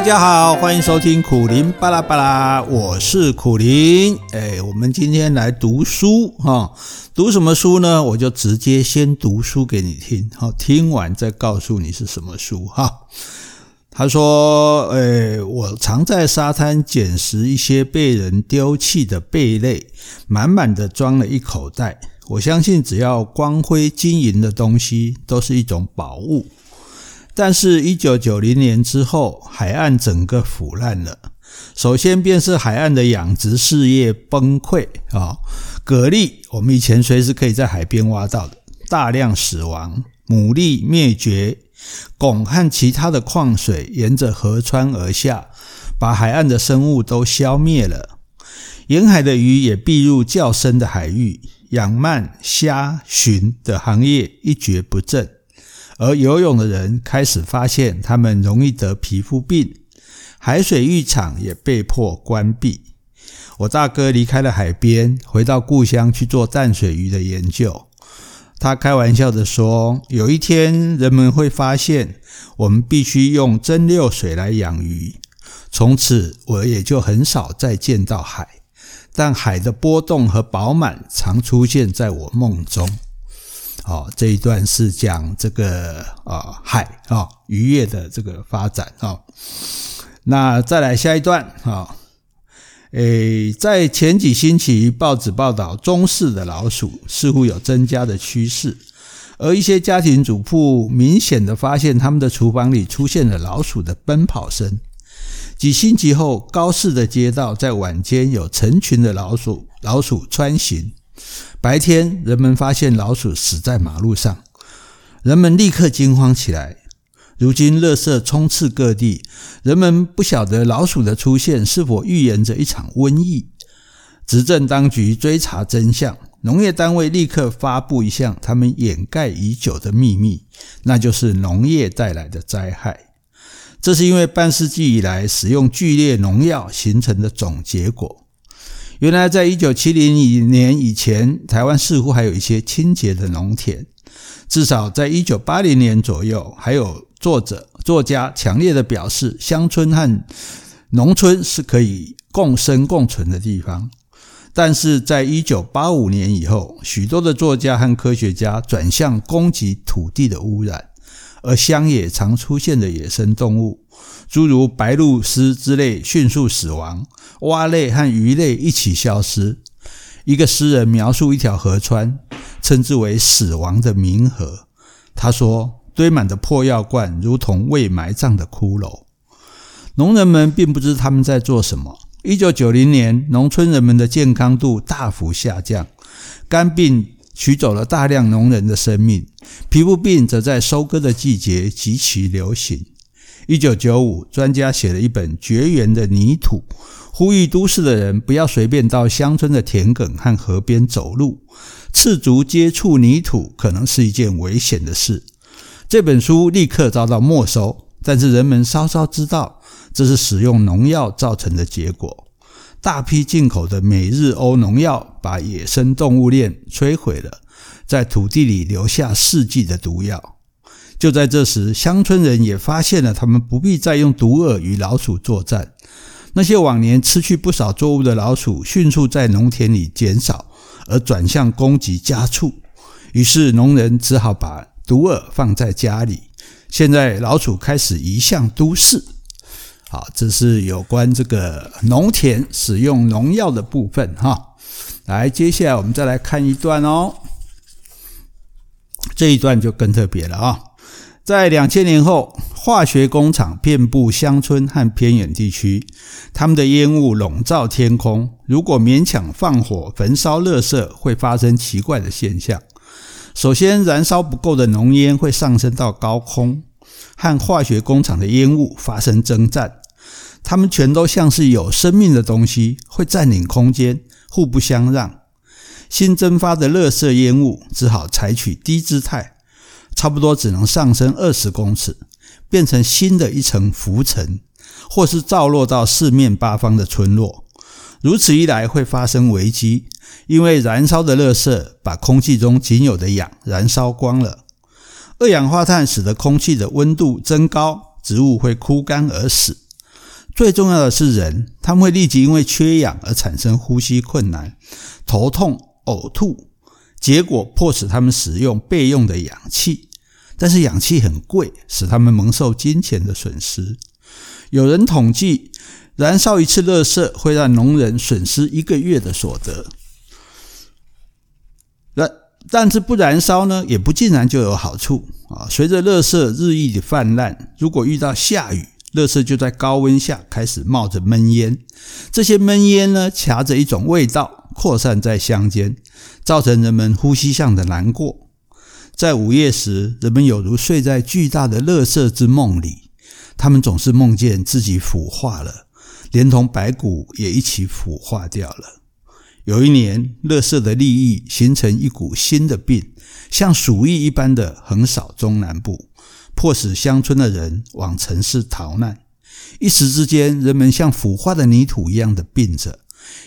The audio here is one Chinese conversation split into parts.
大家好，欢迎收听苦林巴拉巴拉，我是苦林。哎，我们今天来读书哈，读什么书呢？我就直接先读书给你听，好，听完再告诉你是什么书哈。他说：“哎，我常在沙滩捡拾一些被人丢弃的贝类，满满的装了一口袋。我相信，只要光辉晶莹的东西，都是一种宝物。”但是，一九九零年之后，海岸整个腐烂了。首先便是海岸的养殖事业崩溃啊，蛤蜊我们以前随时可以在海边挖到的，大量死亡，牡蛎灭绝，汞和其他的矿水沿着河川而下，把海岸的生物都消灭了。沿海的鱼也避入较深的海域，养鳗、虾、鲟的行业一蹶不振。而游泳的人开始发现，他们容易得皮肤病，海水浴场也被迫关闭。我大哥离开了海边，回到故乡去做淡水鱼的研究。他开玩笑地说：“有一天，人们会发现，我们必须用蒸馏水来养鱼。从此，我也就很少再见到海，但海的波动和饱满常出现在我梦中。”哦，这一段是讲这个啊海啊渔业的这个发展啊。那再来下一段啊，诶，在前几星期报纸报道，中式的老鼠似乎有增加的趋势，而一些家庭主妇明显的发现，他们的厨房里出现了老鼠的奔跑声。几星期后，高市的街道在晚间有成群的老鼠老鼠穿行。白天，人们发现老鼠死在马路上，人们立刻惊慌起来。如今，垃圾充斥各地，人们不晓得老鼠的出现是否预言着一场瘟疫。执政当局追查真相，农业单位立刻发布一项他们掩盖已久的秘密，那就是农业带来的灾害。这是因为半世纪以来使用剧烈农药形成的总结果。原来，在一九七零年以前，台湾似乎还有一些清洁的农田。至少在一九八零年左右，还有作者、作家强烈的表示，乡村和农村是可以共生共存的地方。但是在一九八五年以后，许多的作家和科学家转向攻击土地的污染，而乡野常出现的野生动物，诸如白鹭鸶之类迅速死亡，蛙类和鱼类一起消失。一个诗人描述一条河川，称之为“死亡的冥河”。他说：“堆满的破药罐如同未埋葬的骷髅。”农人们并不知他们在做什么。一九九零年，农村人们的健康度大幅下降，肝病取走了大量农人的生命，皮肤病则在收割的季节极其流行。一九九五，专家写了一本《绝缘的泥土》，呼吁都市的人不要随便到乡村的田埂和河边走路，赤足接触泥土可能是一件危险的事。这本书立刻遭到没收，但是人们稍稍知道这是使用农药造成的结果。大批进口的美日欧农药把野生动物链摧毁了，在土地里留下世纪的毒药。就在这时，乡村人也发现了，他们不必再用毒饵与老鼠作战。那些往年吃去不少作物的老鼠，迅速在农田里减少，而转向攻击家畜。于是，农人只好把毒饵放在家里。现在，老鼠开始移向都市。好，这是有关这个农田使用农药的部分哈。来，接下来我们再来看一段哦。这一段就更特别了啊。在两千年后，化学工厂遍布乡村和偏远地区，他们的烟雾笼罩天空。如果勉强放火焚烧垃圾，会发生奇怪的现象。首先，燃烧不够的浓烟会上升到高空，和化学工厂的烟雾发生征战。它们全都像是有生命的东西，会占领空间，互不相让。新蒸发的垃圾烟雾只好采取低姿态。差不多只能上升二十公尺，变成新的一层浮尘，或是照落到四面八方的村落。如此一来会发生危机，因为燃烧的垃圾把空气中仅有的氧燃烧光了。二氧化碳使得空气的温度增高，植物会枯干而死。最重要的是人，他们会立即因为缺氧而产生呼吸困难、头痛、呕吐，结果迫使他们使用备用的氧气。但是氧气很贵，使他们蒙受金钱的损失。有人统计，燃烧一次垃圾会让农人损失一个月的所得。但但是不燃烧呢，也不尽然就有好处啊。随着垃圾日益的泛滥，如果遇到下雨，垃圾就在高温下开始冒着闷烟。这些闷烟呢，夹着一种味道，扩散在乡间，造成人们呼吸上的难过。在午夜时，人们有如睡在巨大的垃圾之梦里，他们总是梦见自己腐化了，连同白骨也一起腐化掉了。有一年，垃圾的利益形成一股新的病，像鼠疫一般的横扫中南部，迫使乡村的人往城市逃难。一时之间，人们像腐化的泥土一样的病着，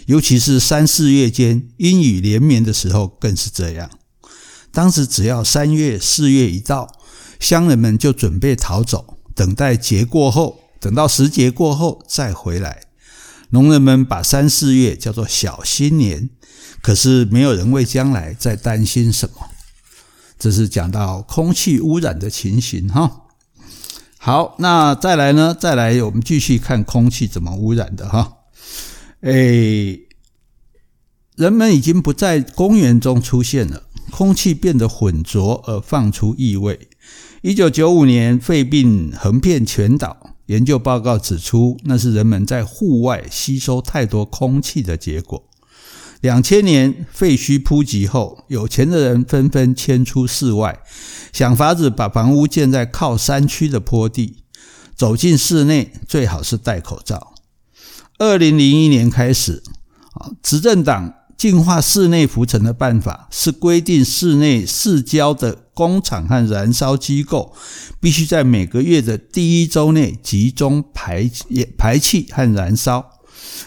尤其是三四月间阴雨连绵的时候，更是这样。当时只要三月、四月一到，乡人们就准备逃走，等待节过后，等到时节过后再回来。农人们把三四月叫做小新年，可是没有人为将来在担心什么。这是讲到空气污染的情形哈。好，那再来呢？再来，我们继续看空气怎么污染的哈。诶，人们已经不在公园中出现了。空气变得浑浊而放出异味。一九九五年，肺病横遍全岛，研究报告指出，那是人们在户外吸收太多空气的结果。两千年，废墟普及后，有钱的人纷纷迁出室外，想法子把房屋建在靠山区的坡地。走进室内，最好是戴口罩。二零零一年开始，啊，执政党。净化室内浮尘的办法是规定室内市郊的工厂和燃烧机构必须在每个月的第一周内集中排排气和燃烧。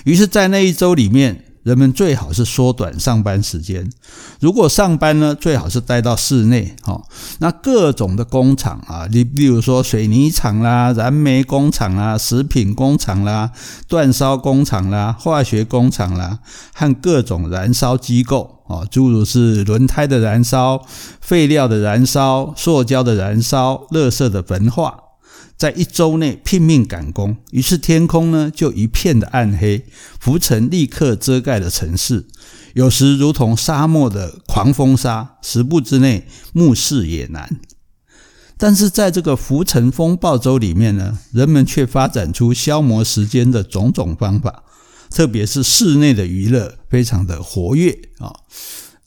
于是，在那一周里面，人们最好是缩短上班时间，如果上班呢，最好是待到室内。哈，那各种的工厂啊，你比如说水泥厂啦、燃煤工厂啦、食品工厂啦、煅烧工厂啦、化学工厂啦，和各种燃烧机构啊，诸如是轮胎的燃烧、废料的燃烧、塑胶的燃烧、垃圾的焚化。在一周内拼命赶工，于是天空呢就一片的暗黑，浮尘立刻遮盖了城市，有时如同沙漠的狂风沙，十步之内目视也难。但是在这个浮尘风暴周里面呢，人们却发展出消磨时间的种种方法，特别是室内的娱乐非常的活跃啊。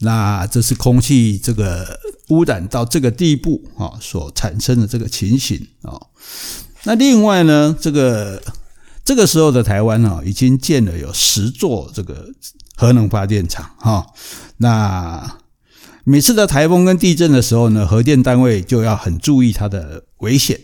那这是空气这个污染到这个地步啊，所产生的这个情形啊。那另外呢，这个这个时候的台湾啊，已经建了有十座这个核能发电厂哈。那每次的台风跟地震的时候呢，核电单位就要很注意它的危险。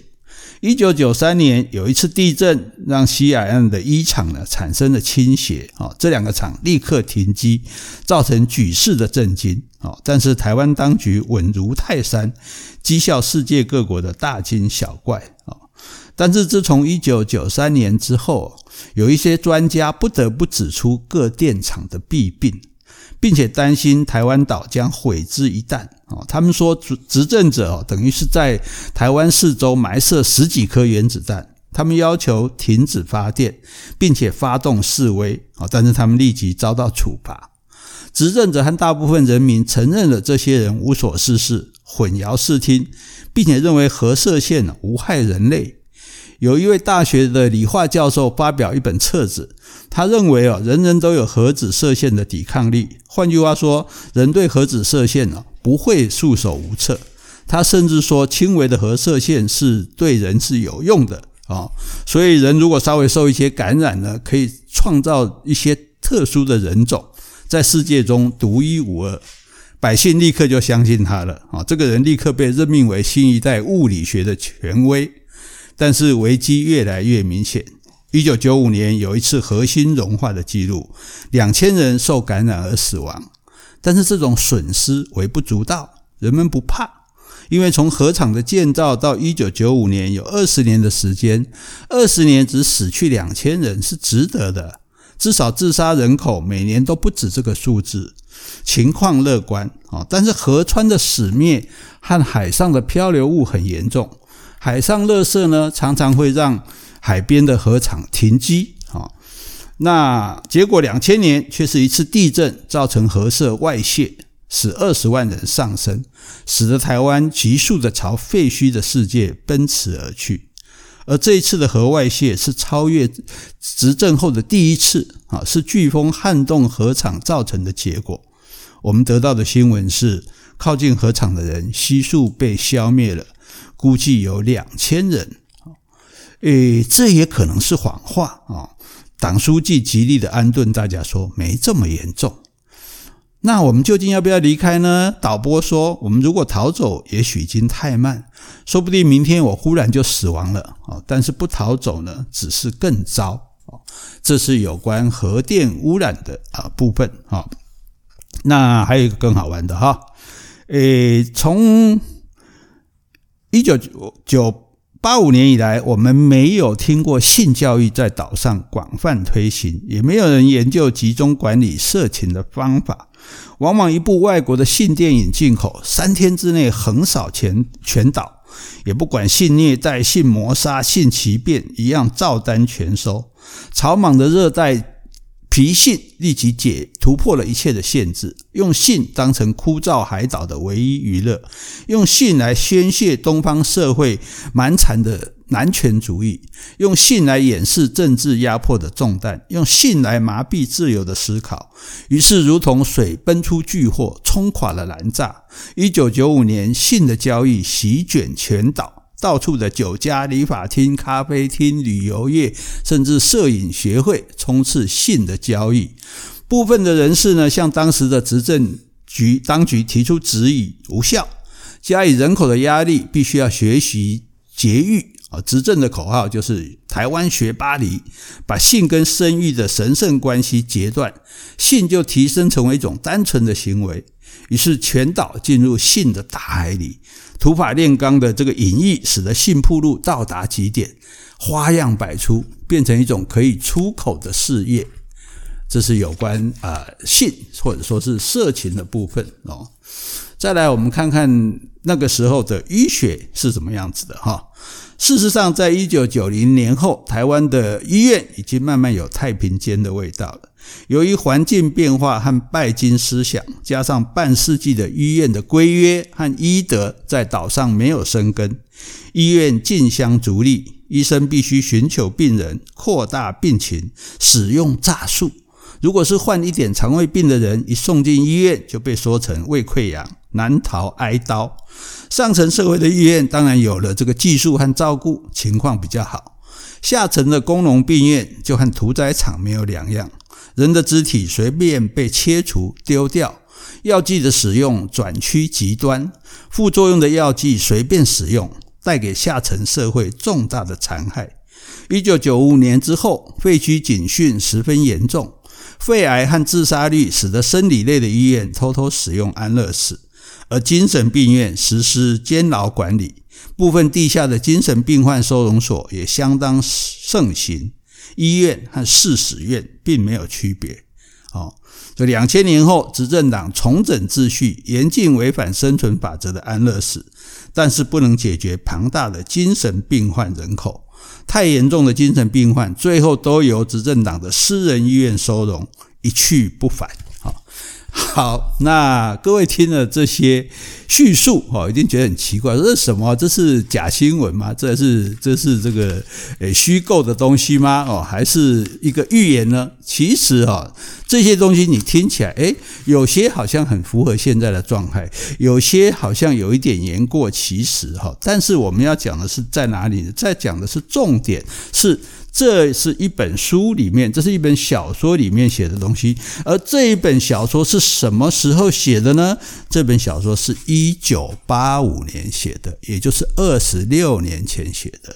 一九九三年有一次地震，让西海岸的一厂呢产生了倾斜，啊，这两个厂立刻停机，造成举世的震惊，啊，但是台湾当局稳如泰山，讥笑世界各国的大惊小怪，啊，但是自从一九九三年之后，有一些专家不得不指出各电厂的弊病。并且担心台湾岛将毁之一旦啊！他们说执执政者哦，等于是在台湾四周埋设十几颗原子弹。他们要求停止发电，并且发动示威啊！但是他们立即遭到处罚。执政者和大部分人民承认了这些人无所事事、混淆视听，并且认为核射线无害人类。有一位大学的理化教授发表一本册子，他认为啊，人人都有核子射线的抵抗力。换句话说，人对核子射线啊不会束手无策。他甚至说，轻微的核射线是对人是有用的啊。所以，人如果稍微受一些感染呢，可以创造一些特殊的人种，在世界中独一无二。百姓立刻就相信他了啊。这个人立刻被任命为新一代物理学的权威。但是危机越来越明显。一九九五年有一次核心融化的记录，两千人受感染而死亡。但是这种损失微不足道，人们不怕，因为从核厂的建造到一九九五年有二十年的时间，二十年只死去两千人是值得的，至少自杀人口每年都不止这个数字，情况乐观啊。但是河川的死灭和海上的漂流物很严重，海上垃圾呢常常会让海边的河厂停机啊。那结果两千年却是一次地震造成核色外泄。使二十万人丧生，使得台湾急速的朝废墟的世界奔驰而去。而这一次的核外泄是超越执政后的第一次啊，是飓风撼动核厂造成的结果。我们得到的新闻是，靠近核厂的人悉数被消灭了，估计有两千人。诶，这也可能是谎话啊。党书记极力的安顿大家说，没这么严重。那我们究竟要不要离开呢？导播说，我们如果逃走，也许已经太慢，说不定明天我忽然就死亡了啊！但是不逃走呢，只是更糟啊！这是有关核电污染的啊部分啊。那还有一个更好玩的哈，诶，从一九九八五年以来，我们没有听过性教育在岛上广泛推行，也没有人研究集中管理色情的方法。往往一部外国的性电影进口，三天之内横扫全全岛，也不管性虐待、性谋杀、性奇变，一样照单全收。草莽的热带皮性立即解突破了一切的限制，用性当成枯燥海岛的唯一娱乐，用性来宣泄东方社会蛮残的。男权主义用性来掩饰政治压迫的重担，用性来麻痹自由的思考，于是如同水奔出巨祸，冲垮了兰栅。一九九五年，性的交易席卷全岛，到处的酒家、理发厅、咖啡厅、旅游业，甚至摄影协会，充斥性的交易。部分的人士呢，向当时的执政局当局提出质疑，无效。加以人口的压力，必须要学习节育啊。执政的口号就是“台湾学巴黎”，把性跟生育的神圣关系截断，性就提升成为一种单纯的行为。于是全岛进入性的大海里，土法炼钢的这个隐逸，使得性铺路到达极点，花样百出，变成一种可以出口的事业。这是有关啊、呃、性或者说是色情的部分哦。再来，我们看看那个时候的医学是怎么样子的哈。事实上，在一九九零年后，台湾的医院已经慢慢有太平间的味道了。由于环境变化和拜金思想，加上半世纪的医院的规约和医德在岛上没有生根，医院竞相逐利，医生必须寻求病人，扩大病情，使用诈术。如果是患一点肠胃病的人，一送进医院就被说成胃溃疡，难逃挨刀。上层社会的医院当然有了这个技术和照顾，情况比较好。下层的工农病院就和屠宰场没有两样，人的肢体随便被切除丢掉，药剂的使用转趋极端，副作用的药剂随便使用，带给下层社会重大的残害。一九九五年之后，废墟警讯十分严重。肺癌和自杀率使得生理类的医院偷偷使用安乐死，而精神病院实施监牢管理，部分地下的精神病患收容所也相当盛行。医院和市史院并没有区别。哦，这两千年后，执政党重整秩序，严禁违反生存法则的安乐死，但是不能解决庞大的精神病患人口。太严重的精神病患，最后都由执政党的私人医院收容，一去不返。好，那各位听了这些叙述，哈，一定觉得很奇怪，这是什么？这是假新闻吗？这是这是这个诶虚构的东西吗？哦，还是一个预言呢？其实哈。这些东西你听起来，诶，有些好像很符合现在的状态，有些好像有一点言过其实哈。但是我们要讲的是在哪里？在讲的是重点是。这是一本书里面，这是一本小说里面写的东西。而这一本小说是什么时候写的呢？这本小说是一九八五年写的，也就是二十六年前写的。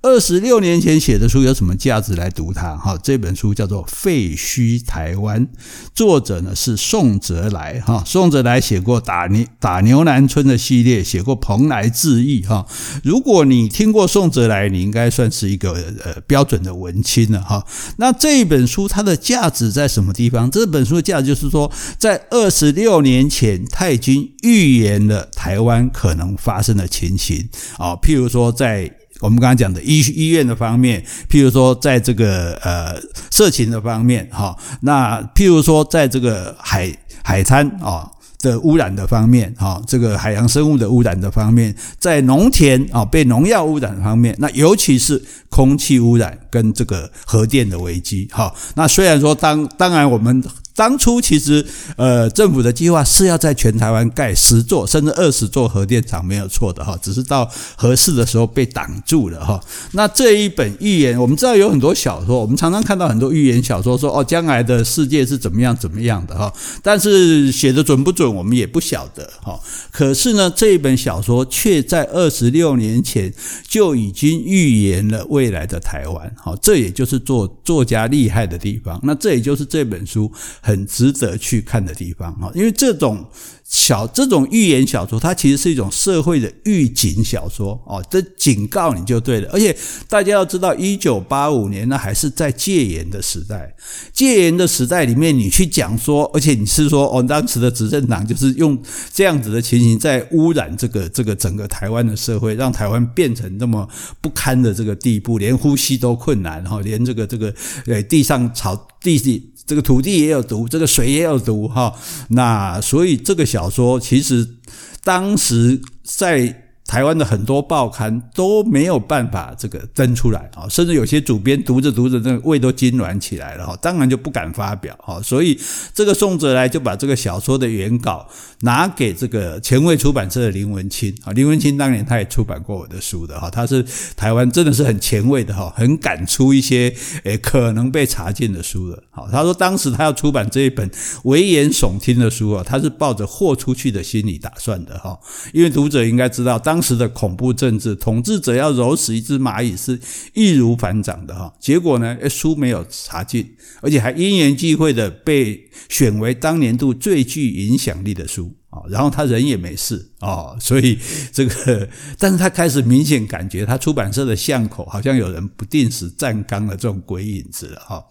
二十六年前写的书有什么价值来读它？哈，这本书叫做《废墟台湾》，作者呢是宋哲来。哈，宋哲来写过打牛打牛南村的系列，写过蓬莱志异。哈，如果你听过宋哲来，你应该算是一个呃标准的文青了。哈，那这一本书它的价值在什么地方？这本书的价值就是说，在二十六年前，他已经预言了台湾可能发生的情形啊，譬如说在。我们刚刚讲的医医院的方面，譬如说在这个呃色情的方面，哈，那譬如说在这个海海滩啊的污染的方面，哈，这个海洋生物的污染的方面，在农田啊被农药污染方面，那尤其是空气污染跟这个核电的危机，哈，那虽然说当当然我们。当初其实，呃，政府的计划是要在全台湾盖十座甚至二十座核电厂，没有错的哈，只是到合适的时候被挡住了哈。那这一本预言，我们知道有很多小说，我们常常看到很多预言小说说，哦，将来的世界是怎么样怎么样的哈，但是写的准不准，我们也不晓得哈。可是呢，这一本小说却在二十六年前就已经预言了未来的台湾，好，这也就是作作家厉害的地方。那这也就是这本书。很值得去看的地方哈，因为这种。小这种寓言小说，它其实是一种社会的预警小说哦，这警告你就对了。而且大家要知道，一九八五年那还是在戒严的时代，戒严的时代里面，你去讲说，而且你是说哦，当时的执政党就是用这样子的情形在污染这个这个整个台湾的社会，让台湾变成那么不堪的这个地步，连呼吸都困难哈，连这个这个呃地上草地地这个土地也有毒，这个水也有毒哈。那所以这个小。小说其实当时在。台湾的很多报刊都没有办法这个登出来啊，甚至有些主编读着读着，那个胃都痉挛起来了哈，当然就不敢发表哈。所以这个宋哲来就把这个小说的原稿拿给这个前卫出版社的林文清啊，林文清当年他也出版过我的书的哈，他是台湾真的是很前卫的哈，很敢出一些诶可能被查禁的书的。好，他说当时他要出版这一本危言耸听的书啊，他是抱着豁出去的心理打算的哈，因为读者应该知道当。当时的恐怖政治，统治者要揉死一只蚂蚁是易如反掌的哈。结果呢，书没有查禁，而且还因缘际会的被选为当年度最具影响力的书啊。然后他人也没事啊，所以这个，但是他开始明显感觉他出版社的巷口好像有人不定时站岗的这种鬼影子了哈。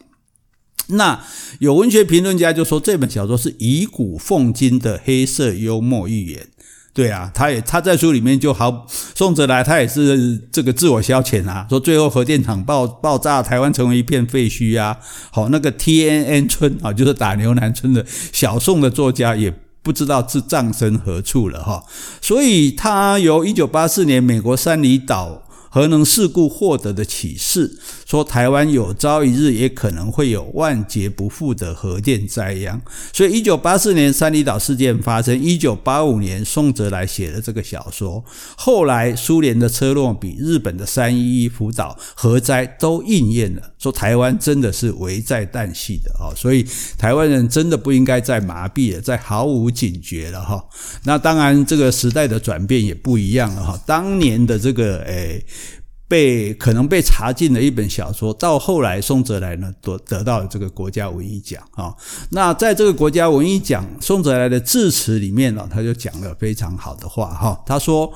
那有文学评论家就说，这本小说是以古讽今的黑色幽默寓言。对啊，他也他在书里面就好，宋哲来他也是这个自我消遣啊，说最后核电厂爆爆炸，台湾成为一片废墟啊。好，那个 T N N 村啊，就是打牛南村的小宋的作家，也不知道是葬身何处了哈。所以他由一九八四年美国三里岛。核能事故获得的启示，说台湾有朝一日也可能会有万劫不复的核电灾殃。所以，一九八四年三里岛事件发生，一九八五年宋哲来写的这个小说，后来苏联的车诺比、日本的三一一福岛核灾都应验了，说台湾真的是危在旦夕的啊！所以，台湾人真的不应该再麻痹了，再毫无警觉了哈。那当然，这个时代的转变也不一样了哈。当年的这个诶。被可能被查禁的一本小说，到后来宋哲来呢得得到了这个国家文艺奖啊。那在这个国家文艺奖，宋哲来的致辞里面呢，他就讲了非常好的话哈。他说，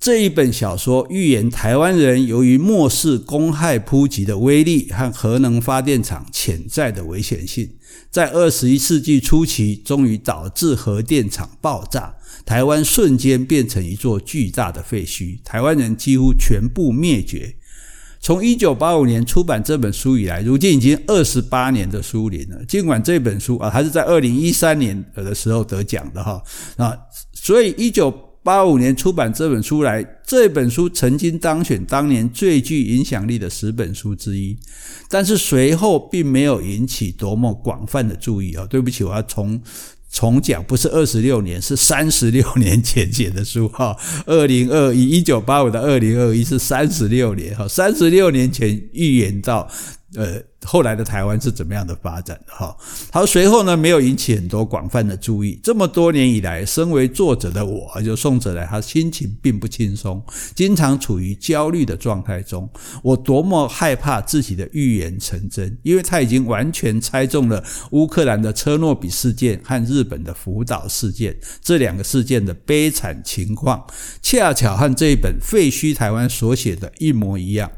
这一本小说预言台湾人由于漠视公害扑及的威力和核能发电厂潜在的危险性，在二十一世纪初期，终于导致核电厂爆炸。台湾瞬间变成一座巨大的废墟，台湾人几乎全部灭绝。从一九八五年出版这本书以来，如今已经二十八年的书龄了。尽管这本书啊，还是在二零一三年的时候得奖的哈啊，所以一九八五年出版这本书来，这本书曾经当选当年最具影响力的十本书之一，但是随后并没有引起多么广泛的注意啊。对不起，我要从。重讲不是二十六年，是三十六年前写的书哈。二零二一，一九八五到二零二一是三十六年哈。三十六年前预言到呃，后来的台湾是怎么样的发展的哈？好随后呢，没有引起很多广泛的注意。这么多年以来，身为作者的我，就宋哲来，他心情并不轻松，经常处于焦虑的状态中。我多么害怕自己的预言成真，因为他已经完全猜中了乌克兰的车诺比事件和日本的福岛事件这两个事件的悲惨情况，恰巧和这一本《废墟台湾》所写的一模一样。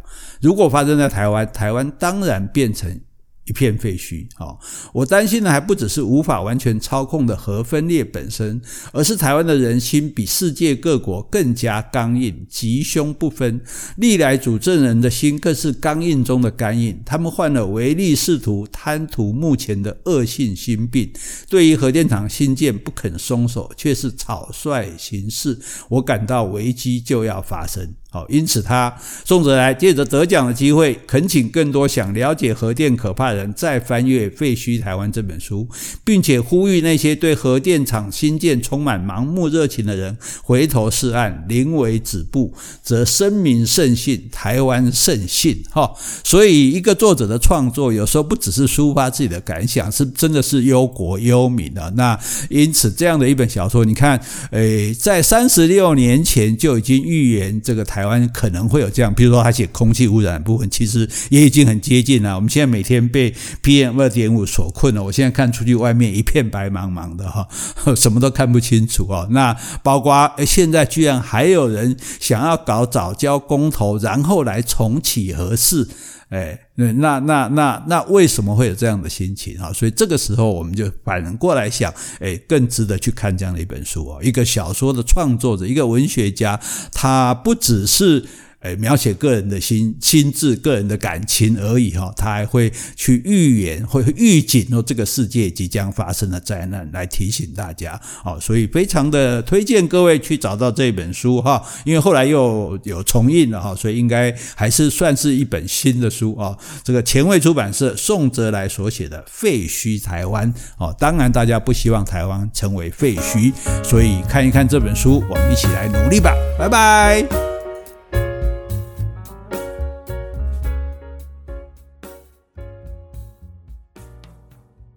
如果发生在台湾，台湾当然变成一片废墟。哦，我担心的还不只是无法完全操控的核分裂本身，而是台湾的人心比世界各国更加刚硬，吉凶不分。历来主政人的心更是刚硬中的刚硬，他们患了唯利是图、贪图目前的恶性心病。对于核电厂兴建不肯松手，却是草率行事。我感到危机就要发生。好，因此他宋哲来借着得奖的机会，恳请更多想了解核电可怕的人再翻阅《废墟台湾》这本书，并且呼吁那些对核电厂新建充满盲目热情的人回头是岸，临危止步，则生民慎信，台湾慎信。哈，所以一个作者的创作有时候不只是抒发自己的感想，是真的是忧国忧民的。那因此这样的一本小说，你看，诶，在三十六年前就已经预言这个台。台湾可能会有这样，比如说他写空气污染的部分，其实也已经很接近了。我们现在每天被 PM 二点五所困了，我现在看出去外面一片白茫茫的哈，什么都看不清楚哦。那包括现在居然还有人想要搞早教公投，然后来重启核四。哎，那那那那那为什么会有这样的心情啊？所以这个时候我们就反过来想，哎，更值得去看这样的一本书啊。一个小说的创作者，一个文学家，他不只是。诶，描写个人的心心智、个人的感情而已哈，他还会去预言、会预警说这个世界即将发生的灾难，来提醒大家。哦，所以非常的推荐各位去找到这本书哈，因为后来又有重印了哈，所以应该还是算是一本新的书啊。这个前卫出版社宋哲来所写的《废墟台湾》哦，当然大家不希望台湾成为废墟，所以看一看这本书，我们一起来努力吧。拜拜。